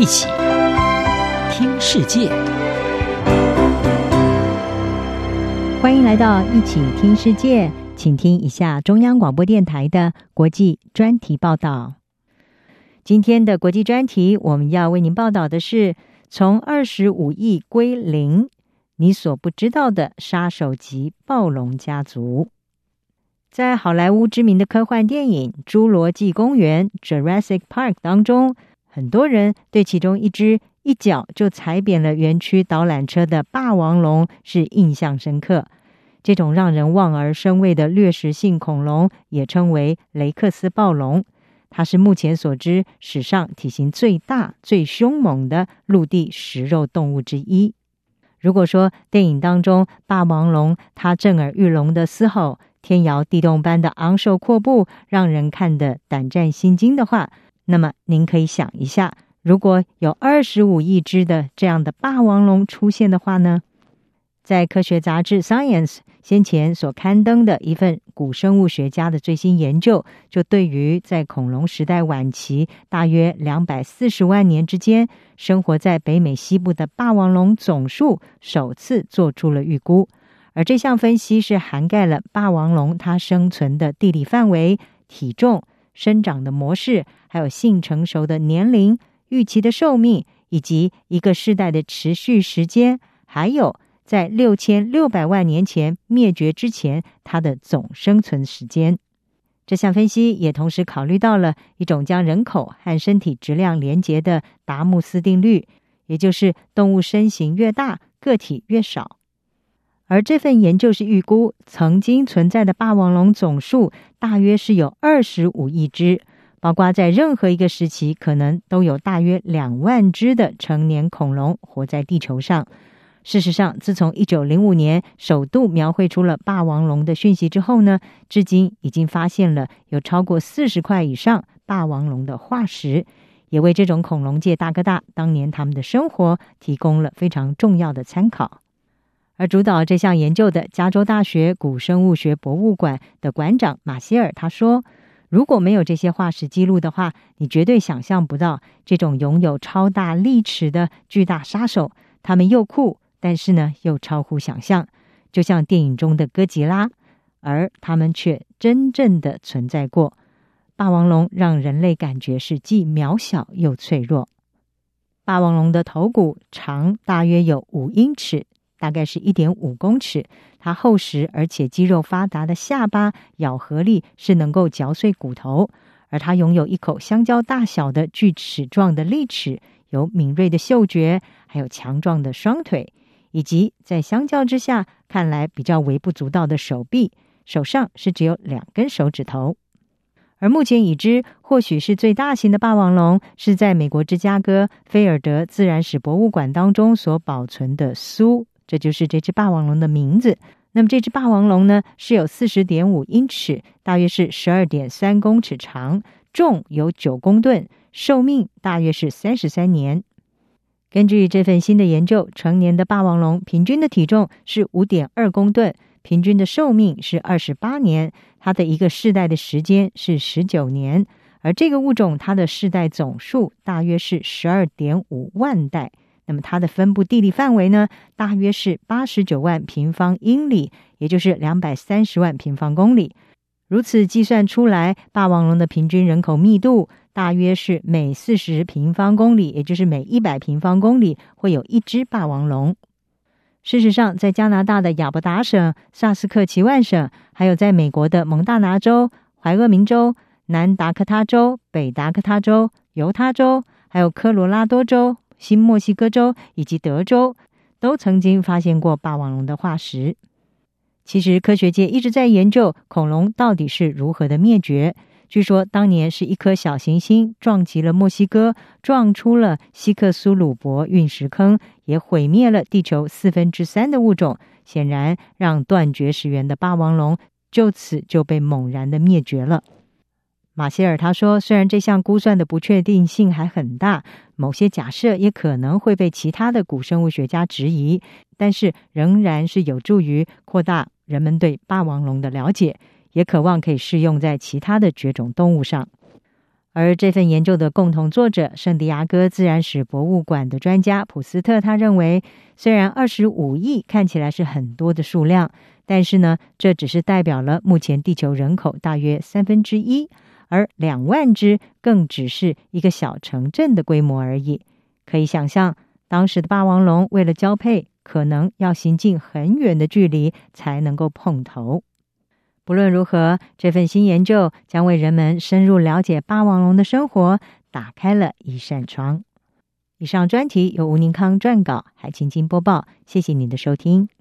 一起听世界，欢迎来到一起听世界，请听一下中央广播电台的国际专题报道。今天的国际专题，我们要为您报道的是：从二十五亿归零，你所不知道的杀手级暴龙家族。在好莱坞知名的科幻电影《侏罗纪公园》（Jurassic Park） 当中，很多人对其中一只一脚就踩扁了园区导览车的霸王龙是印象深刻。这种让人望而生畏的掠食性恐龙也称为雷克斯暴龙。它是目前所知史上体型最大、最凶猛的陆地食肉动物之一。如果说电影当中霸王龙它震耳欲聋的嘶吼、天摇地动般的昂首阔步，让人看得胆战心惊的话，那么您可以想一下，如果有二十五亿只的这样的霸王龙出现的话呢？在科学杂志《Science》先前所刊登的一份古生物学家的最新研究，就对于在恐龙时代晚期大约两百四十万年之间生活在北美西部的霸王龙总数首次做出了预估。而这项分析是涵盖了霸王龙它生存的地理范围、体重、生长的模式，还有性成熟的年龄、预期的寿命，以及一个世代的持续时间，还有。在六千六百万年前灭绝之前，它的总生存时间。这项分析也同时考虑到了一种将人口和身体质量连结的达姆斯定律，也就是动物身形越大，个体越少。而这份研究是预估曾经存在的霸王龙总数大约是有二十五亿只，包括在任何一个时期可能都有大约两万只的成年恐龙活在地球上。事实上，自从一九零五年首度描绘出了霸王龙的讯息之后呢，至今已经发现了有超过四十块以上霸王龙的化石，也为这种恐龙界大哥大当年他们的生活提供了非常重要的参考。而主导这项研究的加州大学古生物学博物馆的馆长马歇尔他说：“如果没有这些化石记录的话，你绝对想象不到这种拥有超大利齿的巨大杀手，他们又酷。”但是呢，又超乎想象，就像电影中的哥吉拉，而他们却真正的存在过。霸王龙让人类感觉是既渺小又脆弱。霸王龙的头骨长大约有五英尺，大概是一点五公尺。它厚实而且肌肉发达的下巴，咬合力是能够嚼碎骨头。而它拥有一口香蕉大小的锯齿状的利齿，有敏锐的嗅觉，还有强壮的双腿。以及在相较之下看来比较微不足道的手臂，手上是只有两根手指头。而目前已知或许是最大型的霸王龙，是在美国芝加哥菲尔德自然史博物馆当中所保存的苏，这就是这只霸王龙的名字。那么这只霸王龙呢，是有四十点五英尺，大约是十二点三公尺长，重有九公吨，寿命大约是三十三年。根据这份新的研究，成年的霸王龙平均的体重是五点二公吨，平均的寿命是二十八年，它的一个世代的时间是十九年，而这个物种它的世代总数大约是十二点五万代。那么它的分布地理范围呢，大约是八十九万平方英里，也就是两百三十万平方公里。如此计算出来，霸王龙的平均人口密度大约是每四十平方公里，也就是每一百平方公里会有一只霸王龙。事实上，在加拿大的亚伯达省、萨斯克齐万省，还有在美国的蒙大拿州、怀俄明州、南达科他州、北达科他州、犹他州，还有科罗拉多州、新墨西哥州以及德州，都曾经发现过霸王龙的化石。其实，科学界一直在研究恐龙到底是如何的灭绝。据说，当年是一颗小行星撞击了墨西哥，撞出了希克苏鲁伯陨石坑，也毁灭了地球四分之三的物种。显然，让断绝食源的霸王龙就此就被猛然的灭绝了。马歇尔他说：“虽然这项估算的不确定性还很大，某些假设也可能会被其他的古生物学家质疑，但是仍然是有助于扩大。”人们对霸王龙的了解，也渴望可以适用在其他的绝种动物上。而这份研究的共同作者圣地亚哥自然史博物馆的专家普斯特，他认为，虽然二十五亿看起来是很多的数量，但是呢，这只是代表了目前地球人口大约三分之一，而两万只更只是一个小城镇的规模而已。可以想象，当时的霸王龙为了交配，可能要行进很远的距离才能够碰头。不论如何，这份新研究将为人们深入了解霸王龙的生活打开了一扇窗。以上专题由吴宁康撰稿，海清清播报。谢谢您的收听。